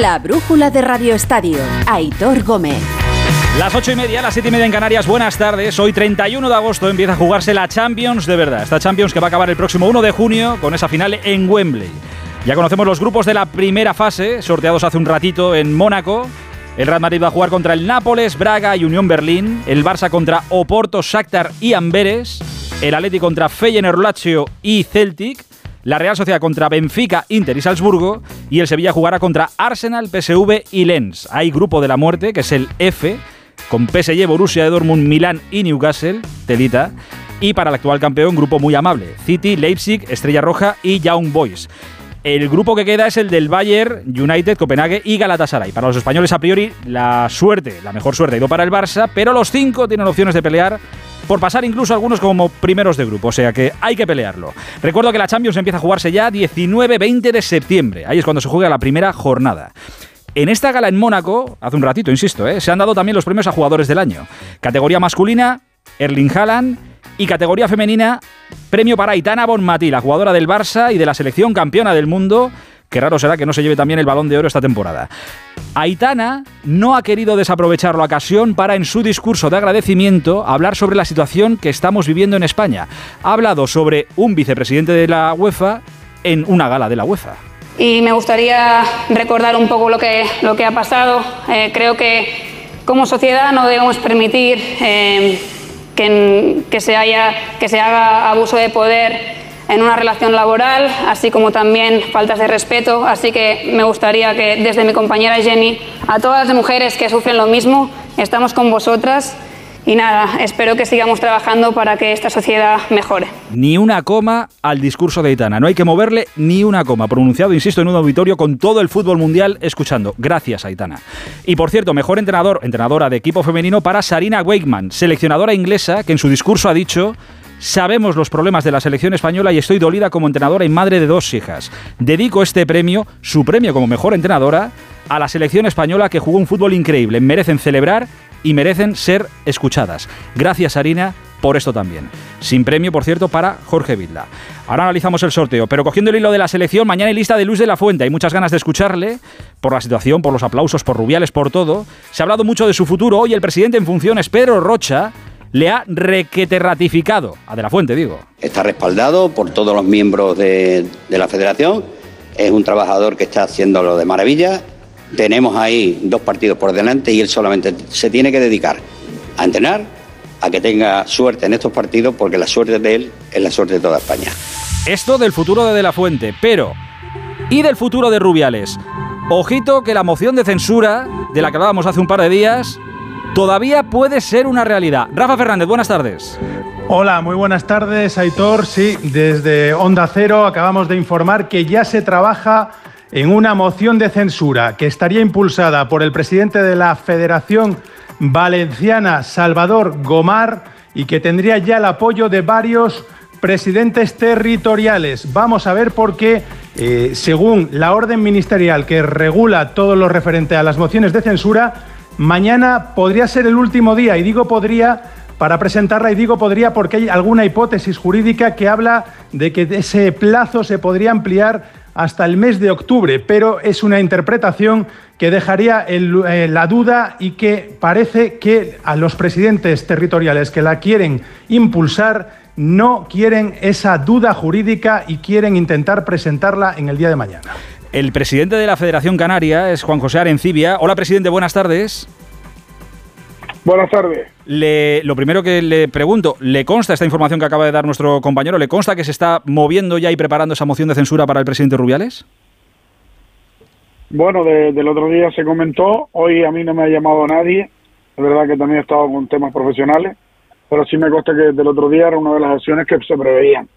La brújula de Radio Estadio. Aitor Gómez. Las ocho y media, las siete y media en Canarias, buenas tardes. Hoy 31 de agosto empieza a jugarse la Champions de verdad. Esta Champions que va a acabar el próximo 1 de junio con esa final en Wembley. Ya conocemos los grupos de la primera fase, sorteados hace un ratito en Mónaco. El Real Madrid va a jugar contra el Nápoles, Braga y Unión Berlín. El Barça contra Oporto, Shakhtar y Amberes. El Atleti contra Feyenoord, Lazio y Celtic. La Real Sociedad contra Benfica, Inter y Salzburgo. Y el Sevilla jugará contra Arsenal, PSV y Lens. Hay grupo de la muerte, que es el F, con PSG, Borussia de Dortmund, Milán y Newcastle, telita. Y para el actual campeón, grupo muy amable, City, Leipzig, Estrella Roja y Young Boys. El grupo que queda es el del Bayern, United, Copenhague y Galatasaray. Para los españoles, a priori, la suerte, la mejor suerte ha ido para el Barça, pero los cinco tienen opciones de pelear por pasar incluso algunos como primeros de grupo, o sea que hay que pelearlo. Recuerdo que la Champions empieza a jugarse ya 19-20 de septiembre, ahí es cuando se juega la primera jornada. En esta gala en Mónaco, hace un ratito, insisto, ¿eh? se han dado también los premios a jugadores del año. Categoría masculina, Erling Haaland, y categoría femenina, premio para Aitana Bonmatí, la jugadora del Barça y de la selección campeona del mundo. Qué raro será que no se lleve también el balón de oro esta temporada. Aitana no ha querido desaprovechar la ocasión para, en su discurso de agradecimiento, hablar sobre la situación que estamos viviendo en España. Ha hablado sobre un vicepresidente de la UEFA en una gala de la UEFA. Y me gustaría recordar un poco lo que, lo que ha pasado. Eh, creo que como sociedad no debemos permitir eh, que, se haya, que se haga abuso de poder en una relación laboral, así como también faltas de respeto. Así que me gustaría que desde mi compañera Jenny, a todas las mujeres que sufren lo mismo, estamos con vosotras y nada, espero que sigamos trabajando para que esta sociedad mejore. Ni una coma al discurso de Itana. No hay que moverle ni una coma. Pronunciado, insisto, en un auditorio con todo el fútbol mundial escuchando. Gracias, Aitana. Y por cierto, mejor entrenador, entrenadora de equipo femenino para Sarina Wakeman, seleccionadora inglesa que en su discurso ha dicho Sabemos los problemas de la selección española y estoy dolida como entrenadora y madre de dos hijas. Dedico este premio, su premio como mejor entrenadora, a la selección española que jugó un fútbol increíble. Merecen celebrar y merecen ser escuchadas. Gracias, Arina, por esto también. Sin premio, por cierto, para Jorge Vilda. Ahora analizamos el sorteo, pero cogiendo el hilo de la selección, mañana hay lista de Luis de la Fuente. Hay muchas ganas de escucharle, por la situación, por los aplausos, por Rubiales, por todo. Se ha hablado mucho de su futuro. Hoy el presidente en funciones, Pedro Rocha, le ha requete ratificado. A de la Fuente, digo. Está respaldado por todos los miembros de, de la federación. Es un trabajador que está haciéndolo de maravilla tenemos ahí dos partidos por delante y él solamente se tiene que dedicar a entrenar, a que tenga suerte en estos partidos, porque la suerte de él es la suerte de toda España. Esto del futuro de De La Fuente, pero ¿y del futuro de Rubiales? Ojito que la moción de censura, de la que hablábamos hace un par de días, todavía puede ser una realidad. Rafa Fernández, buenas tardes. Hola, muy buenas tardes, Aitor. Sí, desde Onda Cero acabamos de informar que ya se trabaja en una moción de censura que estaría impulsada por el presidente de la Federación Valenciana, Salvador Gomar, y que tendría ya el apoyo de varios presidentes territoriales. Vamos a ver por qué, eh, según la orden ministerial que regula todo lo referente a las mociones de censura, mañana podría ser el último día, y digo podría para presentarla, y digo podría porque hay alguna hipótesis jurídica que habla de que ese plazo se podría ampliar hasta el mes de octubre, pero es una interpretación que dejaría eh, la duda y que parece que a los presidentes territoriales que la quieren impulsar no quieren esa duda jurídica y quieren intentar presentarla en el día de mañana. El presidente de la Federación Canaria es Juan José Arencibia. Hola, presidente, buenas tardes. Buenas tardes. lo primero que le pregunto, ¿le consta esta información que acaba de dar nuestro compañero? ¿Le consta que se está moviendo ya y preparando esa moción de censura para el presidente Rubiales? Bueno, del otro día se comentó, hoy a mí no me ha llamado nadie, es verdad que también he estado con temas profesionales, pero sí me consta que del otro día era una de las acciones que se preveían.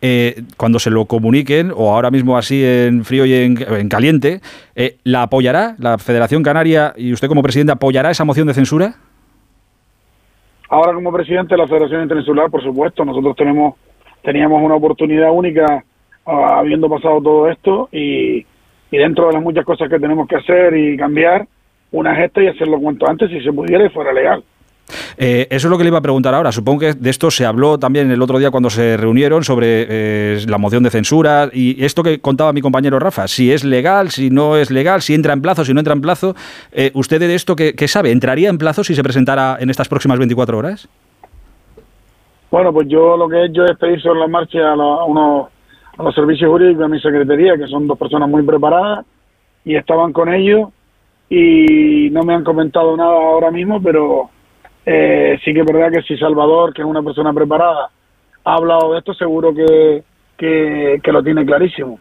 Eh, cuando se lo comuniquen, o ahora mismo así en frío y en, caliente, eh, ¿la apoyará la Federación Canaria y usted como presidente apoyará esa moción de censura? Ahora como presidente de la Federación Internacional, por supuesto, nosotros tenemos teníamos una oportunidad única ah, habiendo pasado todo esto y, dentro de las muchas cosas que tenemos que hacer y cambiar, una es esta y hacerlo cuanto antes si se pudiera y fuera legal. Eh, eso es lo que le iba a preguntar ahora. Supongo que de esto se habló también el otro día cuando se reunieron sobre eh, la moción de censura y esto que contaba mi compañero Rafa, si es legal, si no es legal, si entra en plazo, si no entra en plazo. Eh, ¿Usted de esto qué, sabe? ¿Entraría en plazo si se presentara en estas próximas 24 horas? Bueno, pues yo lo que he hecho es pedir sobre la marcha a, unos, a los servicios jurídicos de mi secretaría, que son dos personas muy preparadas, y estaban con ellos y no me han comentado nada ahora mismo, pero eh, sí que es verdad que si Salvador, que es una persona preparada, ha hablado de esto, seguro que, que, lo tiene clarísimo.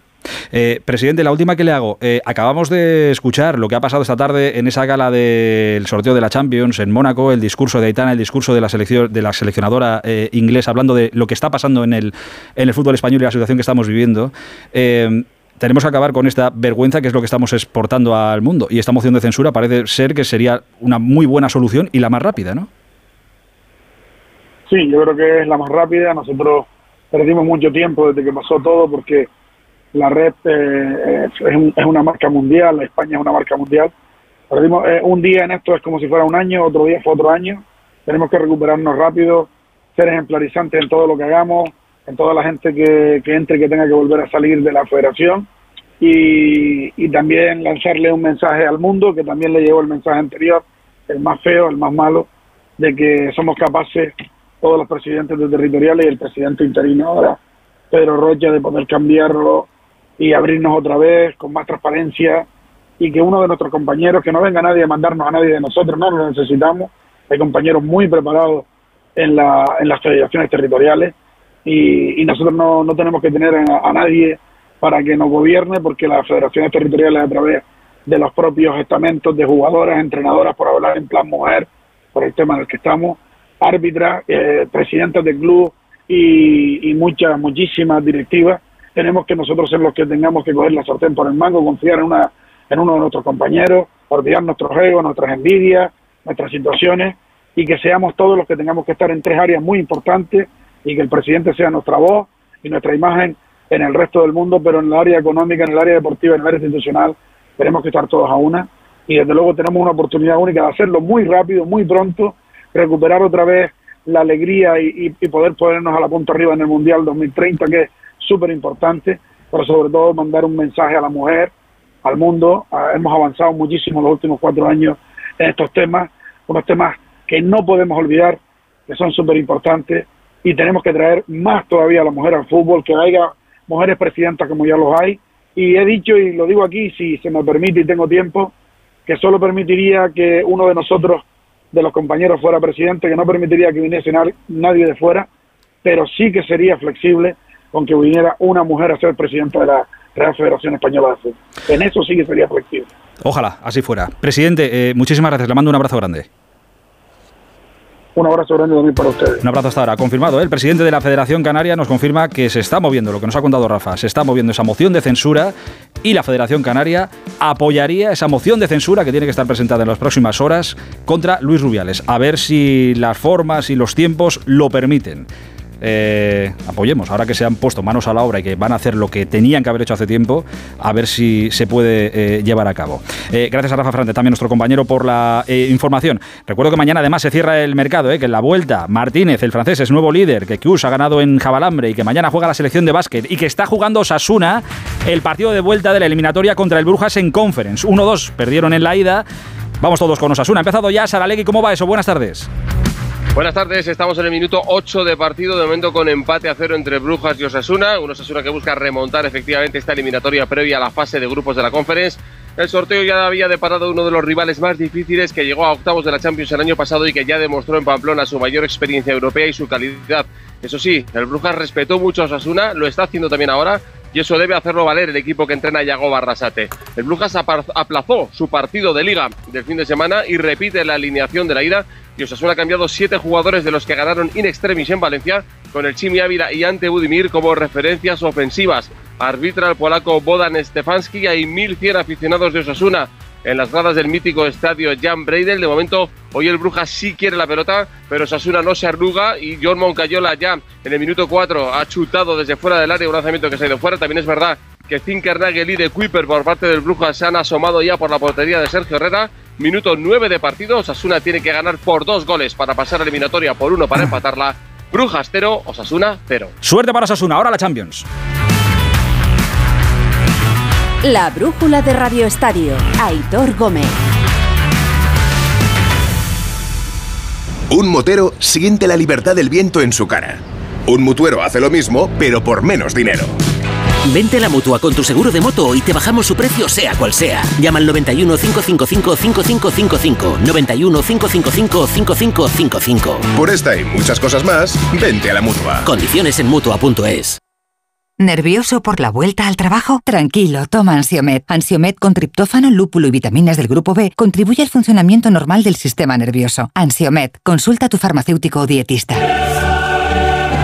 Eh, presidente, la última que le hago. Eh, acabamos de escuchar lo que ha pasado esta tarde en esa gala del sorteo de la Champions en Mónaco, el discurso de Aitana, el discurso de la, selección, de la seleccionadora inglesa, hablando de lo que está pasando en el, en el fútbol español y la situación que estamos viviendo tenemos que acabar con esta vergüenza que es lo que estamos exportando al mundo. Y esta moción de censura parece ser que sería una muy buena solución y la más rápida, ¿no? Sí, yo creo que es la más rápida. Nosotros perdimos mucho tiempo desde que pasó todo porque la red eh, es, una marca mundial, España es una marca mundial. Perdimos eh, un día en esto es como si fuera un año, otro día fue otro año. Tenemos que recuperarnos rápido, ser ejemplarizantes en todo lo que hagamos, en toda la gente que, que entre que tenga que volver a salir de la federación y, y también lanzarle un mensaje al mundo que también le llevó el mensaje anterior, el más feo, el más malo, de que somos capaces, todos los presidentes de territoriales y el presidente interino ahora, Pedro Rocha, de poder cambiarlo y abrirnos otra vez con más transparencia y que uno de nuestros compañeros, que no venga nadie a mandarnos a nadie de nosotros, no lo necesitamos, hay compañeros muy preparados en, la, en las federaciones territoriales y, nosotros no, no, tenemos que tener a, nadie para que nos gobierne porque las federaciones territoriales a través de los propios estamentos de jugadoras, entrenadoras, por hablar en plan mujer, por el tema en el que estamos, árbitras, eh, presidentes del club y, y, muchas, muchísimas directivas, tenemos que nosotros ser los que tengamos que coger la sartén por el mango, confiar en, una, en uno de nuestros compañeros, olvidar nuestros egos, nuestras envidias, nuestras situaciones y que seamos todos los que tengamos que estar en tres áreas muy importantes y que el presidente sea nuestra voz y nuestra imagen en el resto del mundo, pero en el área económica, en el área deportiva, en el área institucional, tenemos que estar todos a una y desde luego tenemos una oportunidad única de hacerlo muy rápido, muy pronto, recuperar otra vez la alegría y, poder ponernos a la punta arriba en el Mundial 2030, que es súper importante, pero sobre todo mandar un mensaje a la mujer, al mundo. Ah, hemos avanzado muchísimo en los últimos cuatro años en estos temas, unos temas que no podemos olvidar, que son súper importantes y tenemos que traer más todavía a la mujer al fútbol, que haya mujeres presidentas como ya los hay. Y he dicho, y lo digo aquí, si se me permite y tengo tiempo, que solo permitiría que uno de nosotros, de los compañeros, fuera presidente, que no permitiría que viniese nadie de fuera, pero sí que sería flexible con que viniera una mujer a ser presidenta de la Real Federación Española de Fútbol. En eso sí que sería flexible. Ojalá, así fuera. Presidente, eh, muchísimas gracias. Le mando un abrazo grande. Un abrazo grande también para ustedes. Un abrazo hasta ahora. Confirmado, ¿eh? el presidente de la Federación Canaria nos confirma que se está moviendo, lo que nos ha contado Rafa, se está moviendo esa moción de censura y la Federación Canaria apoyaría esa moción de censura que tiene que estar presentada en las próximas horas contra Luis Rubiales. A ver si las formas y los tiempos lo permiten. Eh, apoyemos, ahora que se han puesto manos a la obra y que van a hacer lo que tenían que haber hecho hace tiempo, a ver si se puede eh, llevar a cabo. Eh, gracias a Rafa Frante, también nuestro compañero, por la información. Recuerdo que mañana además se cierra el mercado, que en la vuelta Martínez, el francés, es nuevo líder, que Kius ha ganado en Jabalambre y que mañana juega la selección de básquet y que está jugando Sasuna el partido de vuelta de la eliminatoria contra el Brujas en Conference. 1-2, perdieron en la ida. Vamos todos con Osasuna. Ha empezado ya Saralegui, ¿cómo va eso? Buenas tardes. Buenas tardes, estamos en el minuto 8 de partido, de momento con empate a cero entre Brujas y Osasuna. Un Osasuna que busca remontar efectivamente esta eliminatoria previa a la fase de grupos de la Conference. El sorteo ya había deparado uno de los rivales más difíciles que llegó a octavos de la Champions el año pasado y que ya demostró en Pamplona su mayor experiencia europea y su calidad. Eso sí, el Brujas respetó mucho a Osasuna, lo está haciendo también ahora y eso debe hacerlo valer el equipo que entrena Yago Barrasate. El Brujas aplazó su partido de liga del fin de semana y repite la alineación de la ida y Osasuna ha cambiado siete jugadores de los que ganaron in extremis en Valencia, con el Chimi Ávila y Ante Budimir como referencias ofensivas. Arbitra el polaco Bodan Stefanski y hay 1.100 aficionados de Osasuna en las gradas del mítico estadio Jan Breidel. De momento, hoy el Brujas sí quiere la pelota, pero Osasuna no se arruga y John Moncayola ya en el minuto 4 ha chutado desde fuera del área un lanzamiento que se ha ido fuera. También es verdad que Zinkernagel y de Kuiper por parte del Brujas se han asomado ya por la portería de Sergio Herrera Minuto 9 de partido. Osasuna tiene que ganar por dos goles para pasar a eliminatoria, por uno para empatarla. Brujas 0, Osasuna 0. Suerte para Osasuna, ahora la Champions. La brújula de Radio Estadio. Aitor Gómez. Un motero siente la libertad del viento en su cara. Un mutuero hace lo mismo, pero por menos dinero. Vente a la mutua con tu seguro de moto y te bajamos su precio, sea cual sea. Llama al 91 555 5555. 91 555 5555. Por esta y muchas cosas más, vente a la mutua. Condiciones en mutua.es. ¿Nervioso por la vuelta al trabajo? Tranquilo, toma Ansiomet. Ansiomet con triptófano, lúpulo y vitaminas del grupo B contribuye al funcionamiento normal del sistema nervioso. Ansiomet, consulta a tu farmacéutico o dietista.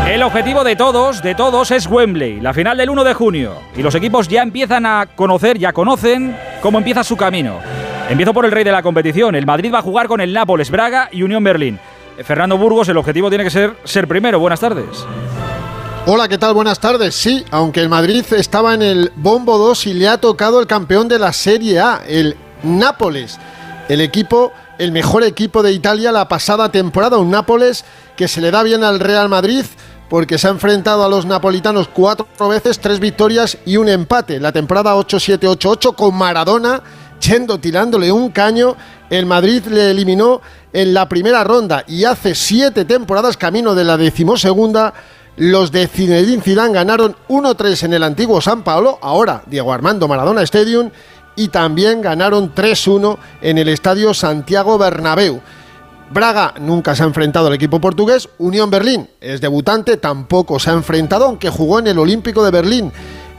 El objetivo de todos, de todos, es Wembley, la final del 1 de junio. Y los equipos ya empiezan a conocer, ya conocen cómo empieza su camino. Empiezo por el rey de la competición. El Madrid va a jugar con el Nápoles, Braga y Unión Berlín. Fernando Burgos, el objetivo tiene que ser ser primero. Buenas tardes. Hola, ¿qué tal? Buenas tardes. Sí, aunque el Madrid estaba en el bombo 2 y le ha tocado el campeón de la Serie A, el Nápoles. El equipo, el mejor equipo de Italia la pasada temporada, un Nápoles que se le da bien al Real Madrid porque se ha enfrentado a los napolitanos cuatro veces, tres victorias y un empate. La temporada 8-7-8-8 con Maradona yendo tirándole un caño. El Madrid le eliminó en la primera ronda y hace siete temporadas camino de la decimosegunda. Los de Zinedine Zidane ganaron 1-3 en el antiguo San Paolo, ahora Diego Armando Maradona Stadium, y también ganaron 3-1 en el estadio Santiago Bernabéu. Braga nunca se ha enfrentado al equipo portugués. Unión Berlín es debutante, tampoco se ha enfrentado, aunque jugó en el Olímpico de Berlín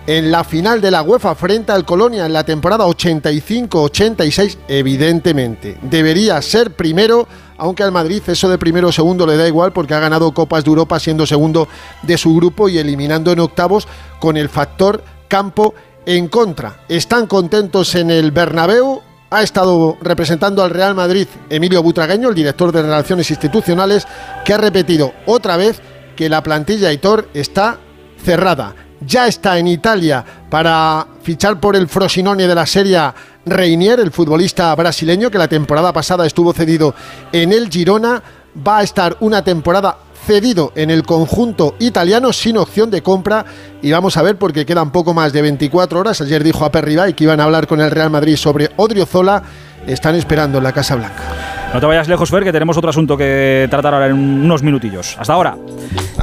en la final de la UEFA frente al Colonia en la temporada 85-86, evidentemente. Debería ser primero, aunque al Madrid eso de primero o segundo le da igual porque ha ganado Copas de Europa siendo segundo de su grupo y eliminando en octavos con el factor campo en contra. Están contentos en el Bernabéu, ha estado representando al Real Madrid Emilio Butragueño, el director de Relaciones Institucionales, que ha repetido otra vez que la plantilla Hitor está cerrada. Ya está en Italia para fichar por el Frosinone de la Serie Reinier, el futbolista brasileño que la temporada pasada estuvo cedido en el Girona. Va a estar una temporada cedido en el conjunto italiano sin opción de compra y vamos a ver porque quedan poco más de 24 horas. Ayer dijo a Perribay que iban a hablar con el Real Madrid sobre Odriozola. Están esperando en la Casa Blanca. No te vayas lejos, Fer, que tenemos otro asunto que tratar ahora en unos minutillos. Hasta ahora.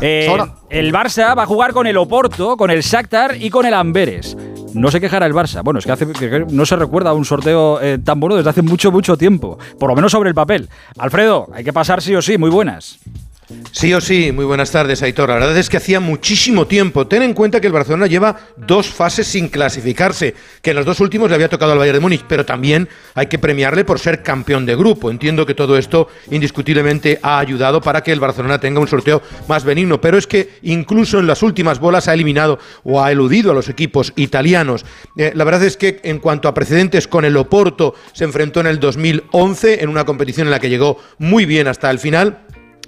Eh, el Barça va a jugar con el Oporto, con el Shakhtar y con el Amberes. No se quejará el Barça. Bueno, es que, hace, no se recuerda un sorteo eh, tan bueno desde hace mucho, mucho tiempo. Por lo menos sobre el papel. Alfredo, hay que pasar sí o sí. Muy buenas. Sí o sí, muy buenas tardes, Aitor. La verdad es que hacía muchísimo tiempo. Ten en cuenta que el Barcelona lleva dos fases sin clasificarse, que en los dos últimos le había tocado al Bayern de Múnich, pero también hay que premiarle por ser campeón de grupo. Entiendo que todo esto indiscutiblemente ha ayudado para que el Barcelona tenga un sorteo más benigno, pero es que incluso en las últimas bolas ha eliminado o ha eludido a los equipos italianos. Eh, la verdad es que en cuanto a precedentes con el Oporto se enfrentó en el 2011 en una competición en la que llegó muy bien hasta el final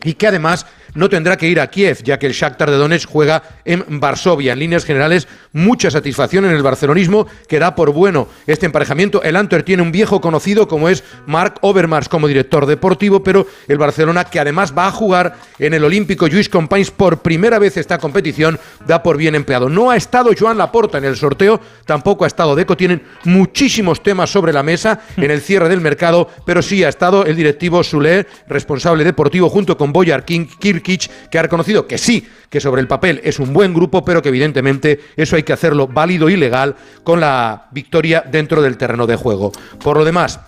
y que además no tendrá que ir a Kiev, ya que el Shakhtar de Donetsk juega en Varsovia. En líneas generales, mucha satisfacción en el barcelonismo que da por bueno este emparejamiento. El Antwerp tiene un viejo conocido como es Mark Overmars como director deportivo, pero el Barcelona, que además va a jugar en el Olímpico Lluís Companys por primera vez esta competición, da por bien empleado. No ha estado Joan Laporta en el sorteo, tampoco ha estado Deco. Tienen muchísimos temas sobre la mesa en el cierre del mercado, pero sí ha estado el directivo Soler, responsable deportivo, junto con Boyar King, Kirk que ha reconocido que sí, que sobre el papel es un buen grupo, pero que evidentemente eso hay que hacerlo válido y legal con la victoria dentro del terreno de juego. Por lo demás,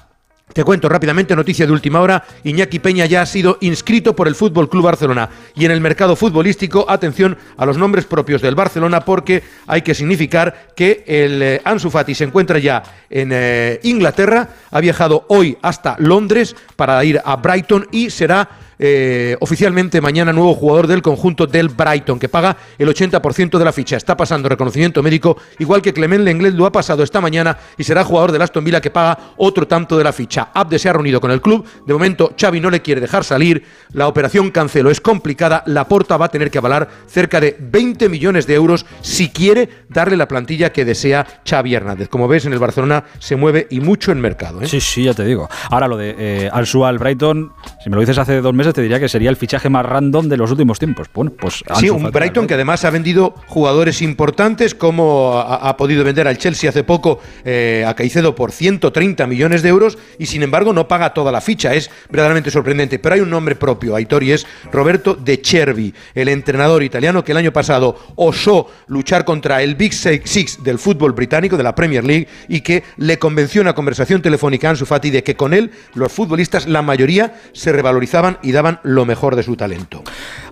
te cuento rápidamente, noticia de última hora, Iñaki Peña ya ha sido inscrito por el Fútbol Club Barcelona y en el mercado futbolístico, atención a los nombres propios del Barcelona porque hay que significar que el eh, Ansu Fati se encuentra ya en eh, Inglaterra, ha viajado hoy hasta Londres para ir a Brighton y será eh, oficialmente mañana nuevo jugador del conjunto del Brighton, que paga el 80% de la ficha. Está pasando reconocimiento médico, igual que Clement Lenglet lo ha pasado esta mañana y será jugador del Aston Villa que paga otro tanto de la ficha. Abde se ha reunido con el club. De momento, Xavi no le quiere dejar salir. La operación cancelo es complicada. La Porta va a tener que avalar cerca de 20 millones de euros si quiere darle la plantilla que desea Xavi Hernández. Como ves, en el Barcelona se mueve y mucho en mercado. ¿eh? Sí, sí, ya te digo. Ahora lo de eh, Al Brighton, si me lo dices hace dos meses, te diría que sería el fichaje más random de los últimos tiempos. Bueno, pues sí, un Brighton que además ha vendido jugadores importantes, como ha, podido vender al Chelsea hace poco eh, a Caicedo por 130 millones de euros y sin embargo no paga toda la ficha. Es verdaderamente sorprendente. Pero hay un nombre propio, Aitor, y es Roberto De Cervi, el entrenador italiano que el año pasado osó luchar contra el Big Six del fútbol británico, de la Premier League, y que le convenció en una conversación telefónica a Ansu Fati de que con él los futbolistas, la mayoría, se revalorizaban y daban lo mejor de su talento.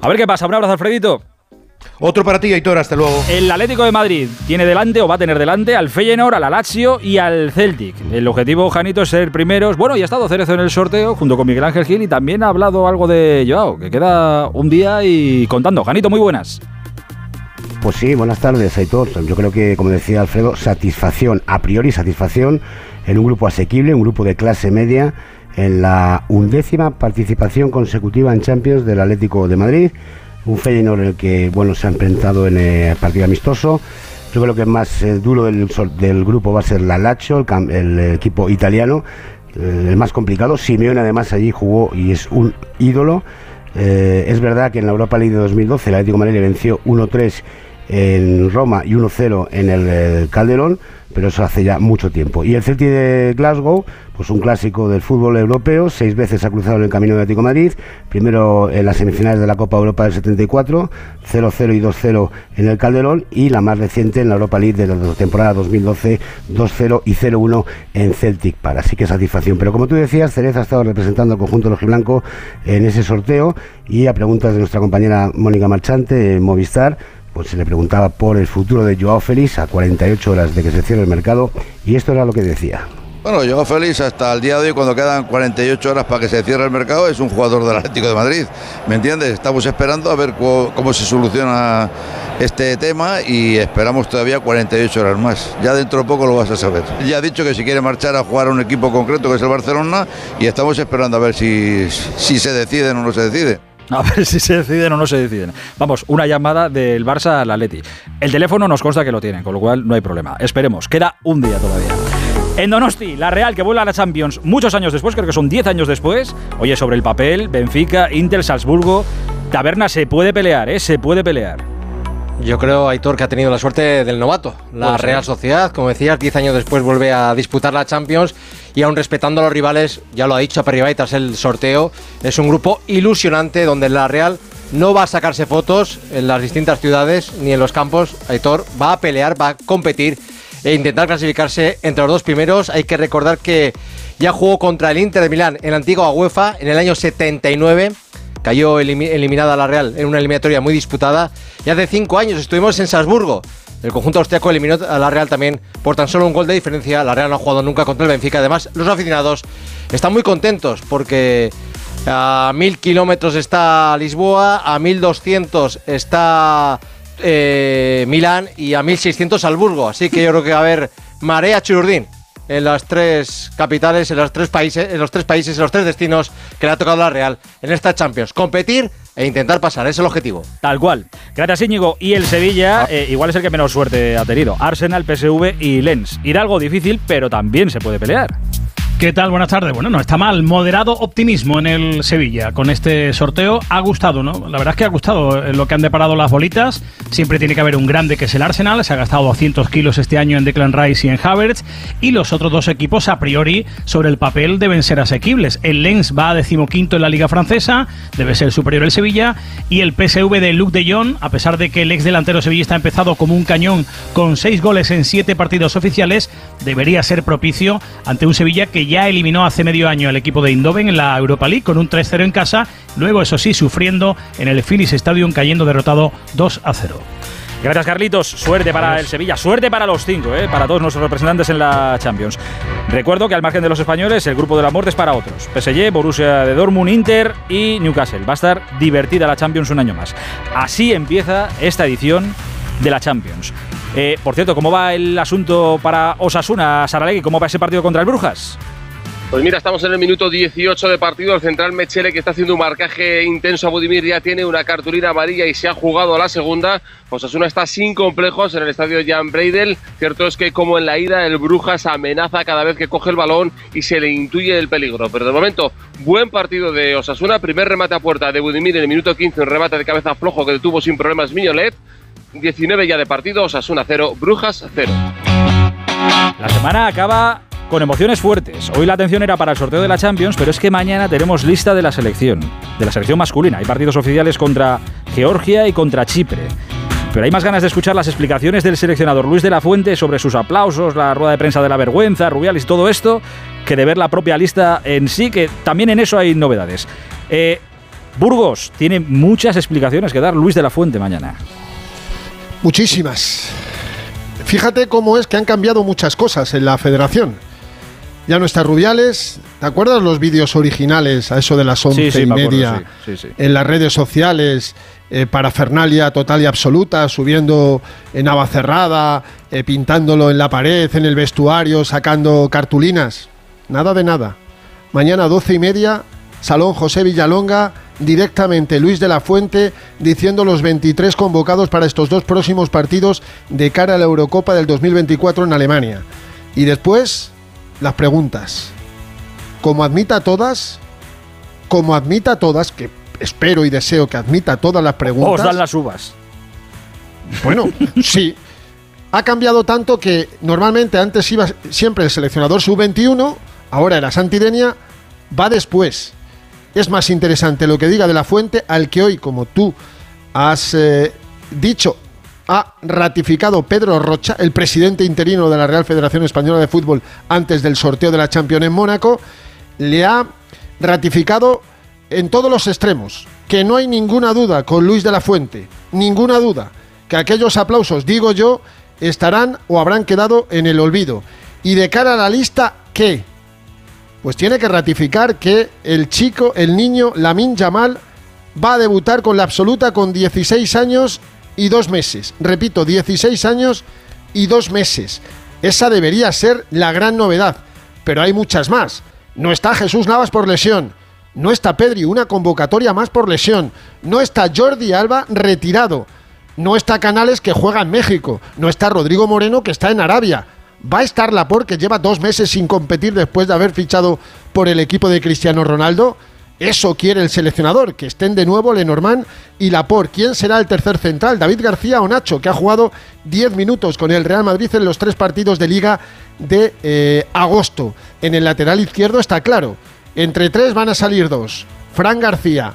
A ver qué pasa. Un abrazo, Alfredito. Otro para ti, Aitor, hasta luego. El Atlético de Madrid tiene delante o va a tener delante al Feyenoord, al Lazio y al Celtic. El objetivo, Janito, es ser primeros. Bueno, y ha estado Cerezo en el sorteo junto con Miguel Ángel Gil y también ha hablado algo de Joao, que queda un día y contando. Janito, muy buenas. Pues sí, buenas tardes, Aitor. Yo creo que, como decía Alfredo, satisfacción, a priori satisfacción en un grupo asequible, un grupo de clase media, en la undécima participación consecutiva en Champions del Atlético de Madrid un Feyenoord en el que bueno se ha enfrentado en el partido amistoso. Yo creo que el más eh, duro del, grupo va a ser la Lazio, el, equipo italiano, eh, el más complicado. Simeone además allí jugó y es un ídolo. Eh, es verdad que en la Europa League de 2012 el Atlético de Madrid le venció 1-3 en Roma y 1-0 en el Calderón pero eso hace ya mucho tiempo. Y el Celtic de Glasgow, pues un clásico del fútbol europeo, seis veces ha cruzado en el camino de Atlético Madrid, primero en las semifinales de la Copa Europa del 74, 0-0 y 2-0 en el Calderón, y la más reciente en la Europa League de la temporada 2012, 2-0 y 0-1 en Celtic para. Así que satisfacción. Pero como tú decías, Cereza ha estado representando al conjunto rojiblanco en ese sorteo y a preguntas de nuestra compañera Mónica Marchante, Movistar, pues se le preguntaba por el futuro de Joao Félix a 48 horas de que se cierre el mercado y esto era lo que decía. Bueno, Joao Félix hasta el día de hoy, cuando quedan 48 horas para que se cierre el mercado, es un jugador del Atlético de Madrid. ¿Me entiendes? Estamos esperando a ver cómo, se soluciona este tema y esperamos todavía 48 horas más. Ya dentro de poco lo vas a saber. Ya ha dicho que si quiere marchar a jugar a un equipo concreto que es el Barcelona y estamos esperando a ver si, si se deciden o no se decide. A ver si se deciden o no se deciden. Vamos, una llamada del Barça al Atleti. El teléfono nos consta que lo tienen, con lo cual no hay problema. Esperemos, queda un día todavía. En Donosti, la Real que vuelve a la Champions muchos años después, creo que son 10 años después. Oye, sobre el papel, Benfica, Inter, Salzburgo. Taberna se puede pelear, ¿eh? Se puede pelear. Yo creo, Aitor, que ha tenido la suerte del novato. La Real Sociedad, como decías, 10 años después vuelve a disputar la Champions y aún respetando a los rivales, ya lo ha dicho Aperribay tras el sorteo, es un grupo ilusionante donde la Real no va a sacarse fotos en las distintas ciudades ni en los campos. Aitor va a pelear, va a competir e intentar clasificarse entre los dos primeros. Hay que recordar que ya jugó contra el Inter de Milán en la antigua UEFA en el año 79 Cayó eliminada la Real en una eliminatoria muy disputada. Y hace cinco años estuvimos en Salzburgo. El conjunto austriaco eliminó a la Real también por tan solo un gol de diferencia. La Real no ha jugado nunca contra el Benfica. Además, los aficionados están muy contentos porque a mil kilómetros está Lisboa, a mil doscientos está eh, Milán y a mil seiscientos Salzburgo. Así que yo creo que va a haber marea chururdín en las tres capitales, en los tres países, en los tres países, en los tres destinos que le ha tocado la Real en esta Champions. Competir e intentar pasar, es el objetivo. Tal cual. Gracias Íñigo. Y el Sevilla, ah. eh, igual es el que menos suerte ha tenido. Arsenal, PSV y Lens. Ir algo difícil, pero también se puede pelear. ¿Qué tal? Buenas tardes. Bueno, no está mal. Moderado optimismo en el Sevilla con este sorteo. Ha gustado, ¿no? La verdad es que ha gustado eh, lo que han deparado las bolitas. Siempre tiene que haber un grande que es el Arsenal. Se ha gastado 200 kilos este año en Declan Rice y en Havertz. Y los otros dos equipos, a priori, sobre el papel, deben ser asequibles. El Lens va a decimoquinto en la Liga Francesa. Debe ser superior el Sevilla. Y el PSV de Luc de Jong, a pesar de que el ex delantero Sevilla está empezado como un cañón con seis goles en siete partidos oficiales, debería ser propicio ante un Sevilla que ya eliminó hace medio año al equipo de Indoven en la Europa League con un 3-0 en casa, luego eso sí sufriendo en el Phillies Stadium cayendo derrotado 2-0. Gracias, Carlitos. Suerte para el Sevilla, suerte para los cinco, ¿eh? para todos nuestros representantes en la Champions. Recuerdo que al margen de los españoles, el grupo de la muerte es para otros. PSG, Borussia de Dortmund, Inter y Newcastle. Va a estar divertida la Champions un año más. Así empieza esta edición de la Champions. Eh, por cierto, ¿cómo va el asunto para Osasuna, Saralegui? ¿Cómo va ese partido contra el Brujas? Pues mira, estamos en el minuto 18 de partido. El central Mechele, que está haciendo un marcaje intenso a Budimir, ya tiene una cartulina amarilla y se ha jugado a la segunda. Osasuna está sin complejos en el estadio Jan Breidel. Cierto es que, como en la ida, el Brujas amenaza cada vez que coge el balón y se le intuye el peligro. Pero de momento, buen partido de Osasuna. Primer remate a puerta de Budimir en el minuto 15, un remate de cabeza flojo que detuvo sin problemas Miñolet. 19 ya de partido, Osasuna 0, Brujas 0. La semana acaba con emociones fuertes. Hoy la atención era para el sorteo de la Champions, pero es que mañana tenemos lista de la selección, de la selección masculina. Hay partidos oficiales contra Georgia y contra Chipre. Pero hay más ganas de escuchar las explicaciones del seleccionador Luis de la Fuente sobre sus aplausos, la rueda de prensa de la vergüenza, Rubiales y todo esto, que de ver la propia lista en sí, que también en eso hay novedades. Eh, Burgos tiene muchas explicaciones que dar Luis de la Fuente mañana. Muchísimas. Fíjate cómo es que han cambiado muchas cosas en la federación. Ya no está Rubiales. ¿Te acuerdas los vídeos originales a eso de las once Sí, sí, y acuerdo, media sí, sí, sí. en las redes sociales? eh, para Fernalia total y absoluta, subiendo en Navacerrada, eh, pintándolo en la pared, en el vestuario, sacando cartulinas. Nada de nada. Mañana doce y media, Salón José Villalonga, directamente Luis de la Fuente, diciendo los 23 convocados para estos dos próximos partidos de cara a la Eurocopa del 2024 en Alemania. Y después, las preguntas. Como admita todas, como admita todas, que espero y deseo que admita todas las preguntas. Os dan las uvas. Bueno, sí. Ha cambiado tanto que normalmente antes iba siempre el seleccionador sub-21, ahora era Santidenia, va después. Es más interesante lo que diga de la fuente al que hoy, como tú has eh, dicho, ha ratificado Pedro Rocha, el presidente interino de la Real Federación Española de Fútbol antes del sorteo de la Champions en Mónaco, le ha ratificado en todos los extremos, que no hay ninguna duda con Luis de la Fuente, ninguna duda, que aquellos aplausos, digo yo, estarán o habrán quedado en el olvido. Y de cara a la lista, ¿qué? Pues tiene que ratificar que el chico, el niño Lamin Yamal, va a debutar con la absoluta con 16 años y dos meses. Repito, 16 años y dos meses. Esa debería ser la gran novedad. Pero hay muchas más. No está Jesús Navas por lesión. No está Pedri, una convocatoria más por lesión. No está Jordi Alba retirado. No está Canales que juega en México. No está Rodrigo Moreno que está en Arabia. Va a estar Laporte que lleva dos meses sin competir después de haber fichado por el equipo de Cristiano Ronaldo. Eso quiere el seleccionador, que estén de nuevo Lenormand y Laporte. ¿Quién será el tercer central? ¿David García o Nacho, que ha jugado 10 minutos con el Real Madrid en los tres partidos de liga de eh, agosto? En el lateral izquierdo está claro. Entre tres van a salir dos. Fran García,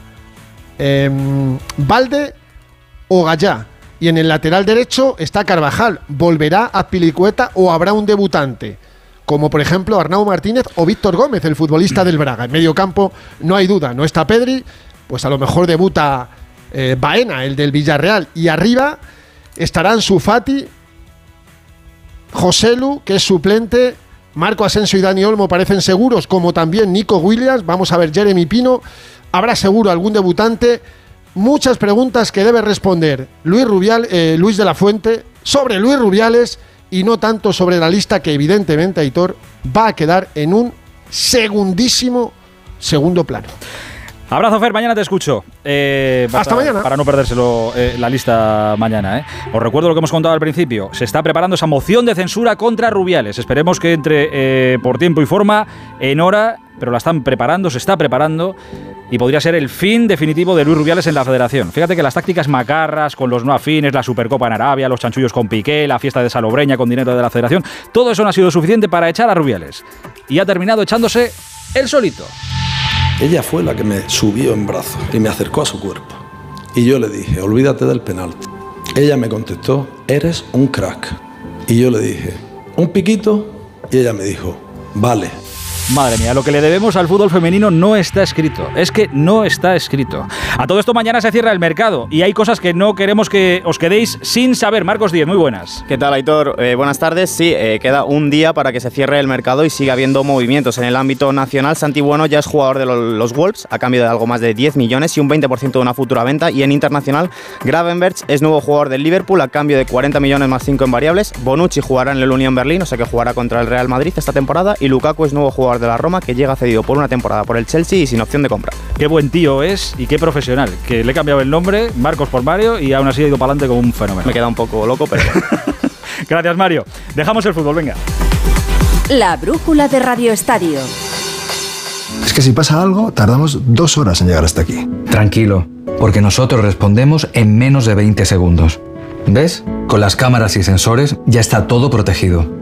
em, Valde o Gallá. Y en el lateral derecho está Carvajal. ¿Volverá a Pilicueta o habrá un debutante? Como por ejemplo Arnau Martínez o Víctor Gómez, el futbolista del Braga. En medio campo no hay duda, no está Pedri, pues a lo mejor debuta eh, Baena, el del Villarreal. Y arriba estarán Sufati, Joselu, que es suplente, Marco Asensio y Dani Olmo parecen seguros, como también Nico Williams. Vamos a ver Jeremy Pino. Habrá seguro algún debutante. Muchas preguntas que debe responder Luis, Rubial, eh, Luis de la Fuente sobre Luis Rubiales y no tanto sobre la lista que evidentemente Aitor va a quedar en un segundísimo segundo plano. Abrazo, Fer, mañana te escucho. Eh, Hasta mañana. Para no perdérselo eh, la lista mañana. ¿eh? Os recuerdo lo que hemos contado al principio. Se está preparando esa moción de censura contra Rubiales. Esperemos que entre por tiempo y forma, en hora, pero la están preparando, se está preparando. Y podría ser el fin definitivo de Luis Rubiales en la federación. Fíjate que las tácticas macarras, con los no afines, la Supercopa en Arabia, los chanchullos con Piqué, la fiesta de Salobreña con dinero de la federación, todo eso no ha sido suficiente para echar a Rubiales. Y ha terminado echándose él solito. Ella fue la que me subió en brazos y me acercó a su cuerpo. Y yo le dije, olvídate del penalti. Ella me contestó, eres un crack. Y yo le dije, ¿un piquito? Y ella me dijo, vale. Madre mía, lo que le debemos al fútbol femenino no está escrito. Es que no está escrito. A todo esto mañana se cierra el mercado y hay cosas que no queremos que os quedéis sin saber. Marcos Díez, muy buenas. ¿Qué tal, Aitor? Eh, buenas tardes. Sí, eh, queda un día para que se cierre el mercado y siga habiendo movimientos. En el ámbito nacional, Santi Bueno ya es jugador de los Wolves a cambio de algo más de 10 millones y un 20% de una futura venta. Y en internacional, Gravenberch es nuevo jugador del Liverpool a cambio de 40 millones más 5 en variables. Bonucci jugará en el Unión Berlín, o sea que jugará contra el Real Madrid esta temporada. Y Lukaku es nuevo jugador de la Roma que llega cedido por una temporada por el Chelsea y sin opción de compra. Qué buen tío es y qué profesional. Que le he cambiado el nombre, Marcos por Mario, y aún así ha ido para adelante como un fenómeno. Me queda un poco loco, pero. Gracias, Mario. Dejamos el fútbol, venga. La brújula de Radio Estadio. Es que si pasa algo, tardamos dos horas en llegar hasta aquí. Tranquilo, porque nosotros respondemos en menos de 20 segundos. ¿Ves? Con las cámaras y sensores ya está todo protegido.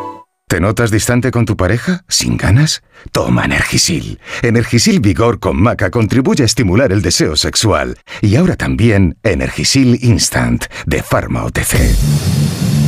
¿Te notas distante con tu pareja? ¿Sin ganas? Toma Energisil. Energisil Vigor con Maca contribuye a estimular el deseo sexual. Y ahora también Energisil Instant de Pharma OTC.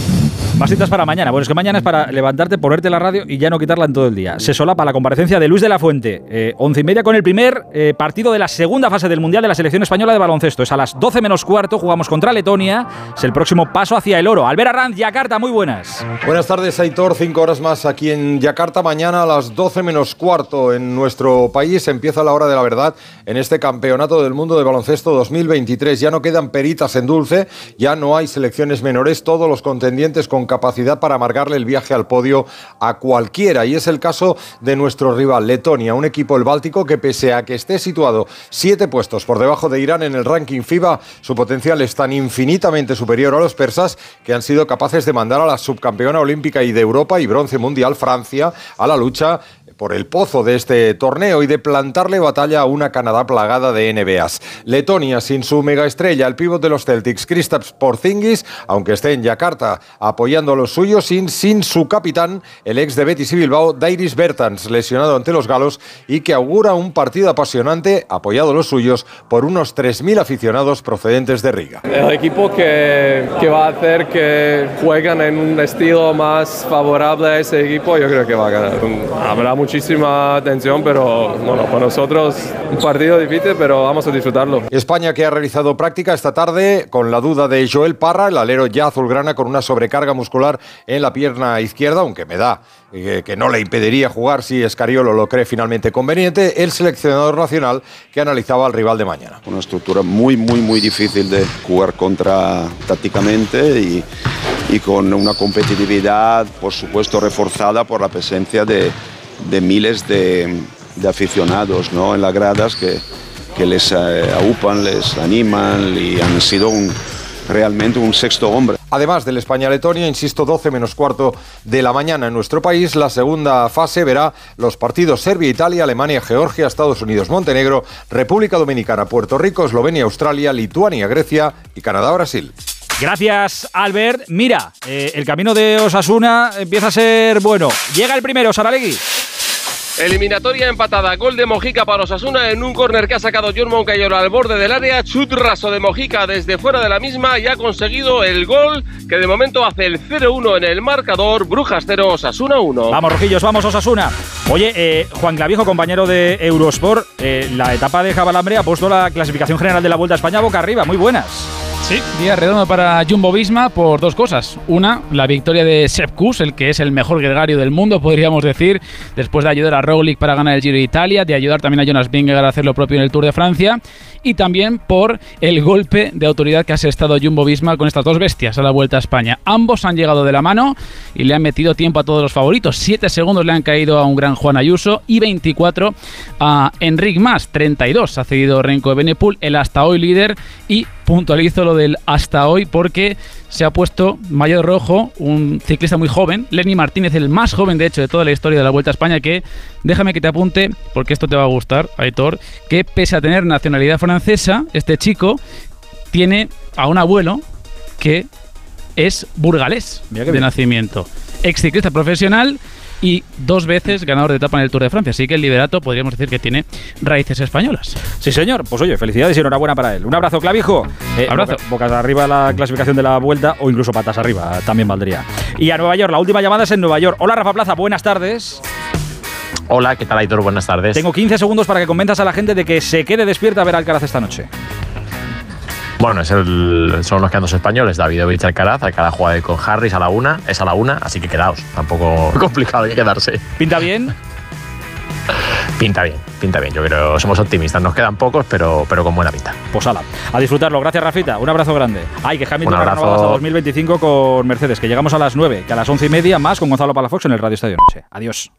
Para mañana. Bueno, es que mañana es para levantarte, ponerte la radio y ya no quitarla en todo el día. Se solapa la comparecencia de Luis de la Fuente. Eh, once y media con el primer eh, partido de la segunda fase del Mundial de la Selección Española de Baloncesto. Es a las 12 menos cuarto, jugamos contra Letonia. Es el próximo paso hacia el oro. Albert Arranz, Yakarta, muy buenas. Buenas tardes, Aitor. Cinco horas más aquí en Yakarta. Mañana a las 12 menos cuarto en nuestro país empieza la hora de la verdad en este Campeonato del Mundo de Baloncesto 2023. Ya no quedan peritas en dulce, ya no hay selecciones menores, todos los contendientes con capacidad para amargarle el viaje al podio a cualquiera. Y es el caso de nuestro rival Letonia, un equipo el Báltico que pese a que esté situado siete puestos por debajo de Irán en el ranking FIBA, su potencial es tan infinitamente superior a los persas que han sido capaces de mandar a la subcampeona olímpica y de Europa y bronce mundial Francia a la lucha por el pozo de este torneo y de plantarle batalla a una Canadá plagada de NBAs. Letonia sin su mega estrella, el pívot de los Celtics, Kristaps Porzingis, aunque esté en Yakarta apoyando a los suyos, sin, sin su capitán, el ex de Betis y Bilbao, Dairis Bertans, lesionado ante los galos y que augura un partido apasionante, apoyado a los suyos por unos 3.000 aficionados procedentes de Riga. El equipo que, que va a hacer que jueguen en un estilo más favorable a ese equipo, yo creo que va a ganar. Habrá muchísima atención, pero bueno, para nosotros un partido difícil, pero vamos a disfrutarlo. España que ha realizado práctica esta tarde con la duda de Joel Parra, el alero ya azulgrana con una sobrecarga muscular en la pierna izquierda, aunque me da eh, que no le impediría jugar si Escariolo lo cree finalmente conveniente, el seleccionador nacional que analizaba al rival de mañana. Una estructura muy, muy, muy difícil de jugar contra tácticamente y, y con una competitividad, por supuesto, reforzada por la presencia de, de miles de, de, aficionados ¿no? en las gradas que, que les eh, aupan, les animan y han sido un, realmente un sexto hombre. Además del España-Letonia, insisto, 12 menos cuarto de la mañana en nuestro país, la segunda fase verá los partidos Serbia-Italia, Alemania-Georgia, Estados Unidos-Montenegro, República Dominicana, Puerto Rico, Eslovenia-Australia, Lituania-Grecia y Canadá-Brasil. Gracias, Albert. Mira, eh, el camino de Osasuna empieza a ser bueno. Llega el primero, Saralegui. Eliminatoria empatada, gol de Mojica para Osasuna en un córner que ha sacado John Moncayola al borde del área, chut raso de Mojica desde fuera de la misma y ha conseguido el gol que de momento hace el 0-1 en el marcador, Brujas 0, Osasuna 1. Vamos Rojillos, vamos Osasuna. Oye, eh, Juan Clavijo, compañero de Eurosport, eh, la etapa de Jabalambre ha puesto la clasificación general de la Vuelta a España boca arriba, muy buenas. Sí, día redondo para Jumbo Visma por dos cosas. Una, la victoria de Sepp Kuss, el que es el mejor gregario del mundo, podríamos decir, después de ayudar a Roglic para ganar el Giro de Italia, de ayudar también a Jonas Vingegaard a hacer lo propio en el Tour de Francia, y también por el golpe de autoridad que ha asestado Jumbo Visma con estas dos bestias a la Vuelta a España. Ambos han llegado de la mano y le han metido tiempo a todos los favoritos. Siete segundos le han caído a un gran Juan Ayuso y 24 a Enric Mas. 32 ha cedido Renko de Benepul, el hasta hoy líder, y puntualizo lo del hasta hoy porque se ha puesto Mayor Rojo, un ciclista muy joven, Lenny Martínez, el más joven de hecho de toda la historia de la Vuelta a España, que déjame que te apunte, porque esto te va a gustar, Aitor, que pese a tener nacionalidad francesa, este chico tiene a un abuelo que es burgalés de nacimiento. Ex ciclista profesional y dos veces ganador de etapa en el Tour de Francia. Así que el liderato podríamos decir que tiene raíces españolas. Sí, señor. Pues oye, felicidades y enhorabuena para él. Un abrazo, Clavijo. Eh, Abrazo. boca- Bocas arriba la clasificación de la vuelta o incluso patas arriba, también valdría. Y a Nueva York, la última llamada es en Nueva York. Hola, Rafa Plaza, buenas tardes. Hola, ¿qué tal, Aitor? Buenas tardes. Tengo 15 segundos para que convenzas a la gente de que se quede despierta a ver a Alcaraz esta noche. Bueno, es el- son los que dos españoles, Davidovich Alcaraz. Alcaraz juega con Harris a la una, es a la una, así que quedaos. Tampoco complicado que quedarse. ¿Pinta bien? Pinta bien, pinta bien. Yo creo, somos optimistas. Nos quedan pocos, pero, pero con buena pinta. Pues ala, a disfrutarlo. Gracias, Rafita. Un abrazo grande. Ay, que Hamilton ha renovado hasta 2025 con Mercedes, que llegamos a las 9, que a las 11 y media más con Gonzalo Palafox en el Radio Estadio Noche. Adiós.